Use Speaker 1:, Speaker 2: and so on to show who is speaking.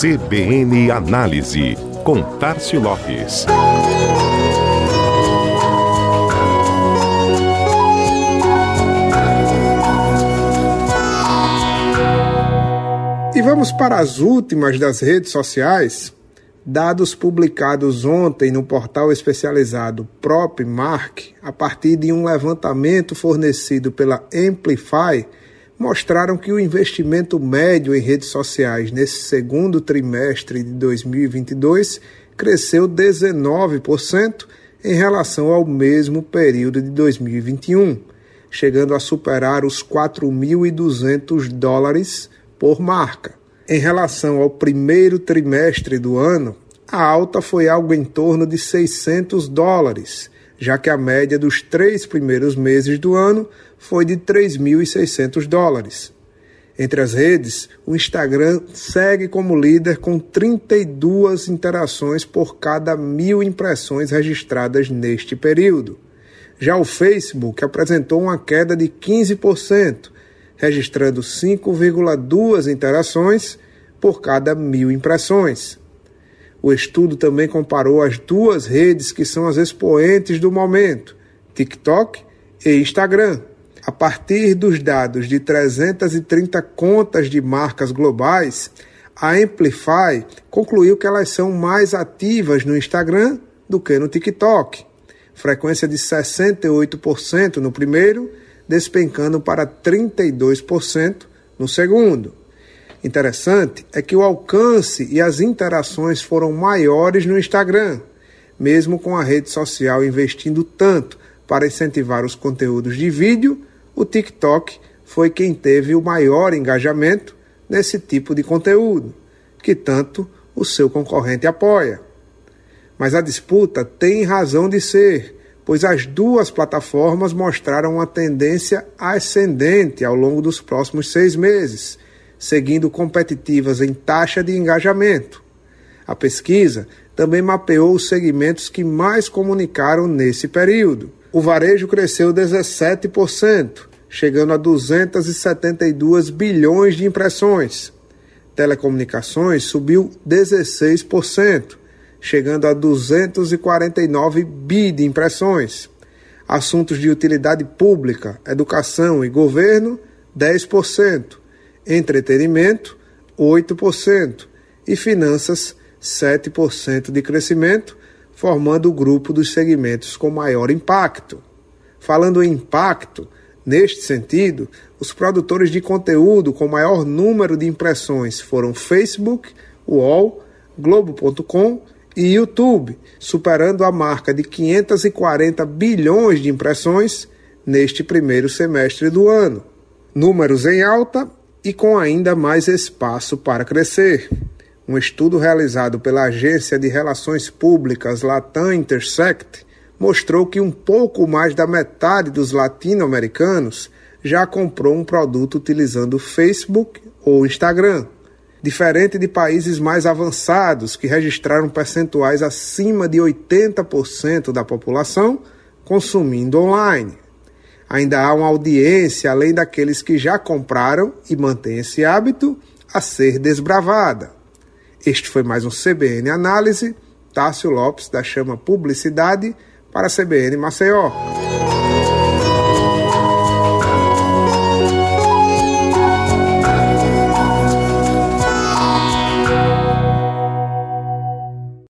Speaker 1: CBN Análise, com Tarcio Lopes.
Speaker 2: E vamos para as últimas das redes sociais. Dados publicados ontem no portal especializado PropMark, a partir de um levantamento fornecido pela Amplify, mostraram que o investimento médio em redes sociais nesse segundo trimestre de 2022 cresceu 19% em relação ao mesmo período de 2021, chegando a superar os 4.200 dólares por marca. Em relação ao primeiro trimestre do ano, a alta foi algo em torno de 600 dólares, já que a média dos três primeiros meses do ano foi de 3.600 dólares. Entre as redes, o Instagram segue como líder com 32 interações por cada mil impressões registradas neste período. Já o Facebook apresentou uma queda de 15%, registrando 5,2 interações por cada mil impressões. O estudo também comparou as duas redes que são as expoentes do momento, TikTok e Instagram. A partir dos dados de 330 contas de marcas globais, a Amplify concluiu que elas são mais ativas no Instagram do que no TikTok. Frequência de 68% no primeiro despencando para 32% no segundo. Interessante é que o alcance e as interações foram maiores no Instagram, mesmo com a rede social investindo tanto para incentivar os conteúdos de vídeo, o TikTok foi quem teve o maior engajamento nesse tipo de conteúdo, que tanto o seu concorrente apoia. Mas a disputa tem razão de ser pois as duas plataformas mostraram uma tendência ascendente ao longo dos próximos seis meses, seguindo competitivas em taxa de engajamento. A pesquisa também mapeou os segmentos que mais comunicaram nesse período. O varejo cresceu 17%, chegando a 272 bilhões de impressões. Telecomunicações subiu 16%, chegando a 249 bi de impressões. Assuntos de utilidade pública, educação e governo, 10%. Entretenimento, 8%. E finanças, 7% de crescimento, formando o grupo dos segmentos com maior impacto. Falando em impacto, neste sentido, os produtores de conteúdo com maior número de impressões foram Facebook, UOL, Globo.com e YouTube, superando a marca de 540 bilhões de impressões neste primeiro semestre do ano. Números em alta e com ainda mais espaço para crescer. Um estudo realizado pela Agência de Relações Públicas Latam Intersect mostrou que um pouco mais da metade dos latino-americanos já comprou um produto utilizando Facebook ou Instagram diferente de países mais avançados que registraram percentuais acima de 80% da população consumindo online. Ainda há uma audiência além daqueles que já compraram e mantêm esse hábito a ser desbravada. Este foi mais um CBN Análise. Tássio Lopes da Chama Publicidade para a CBN Maceió.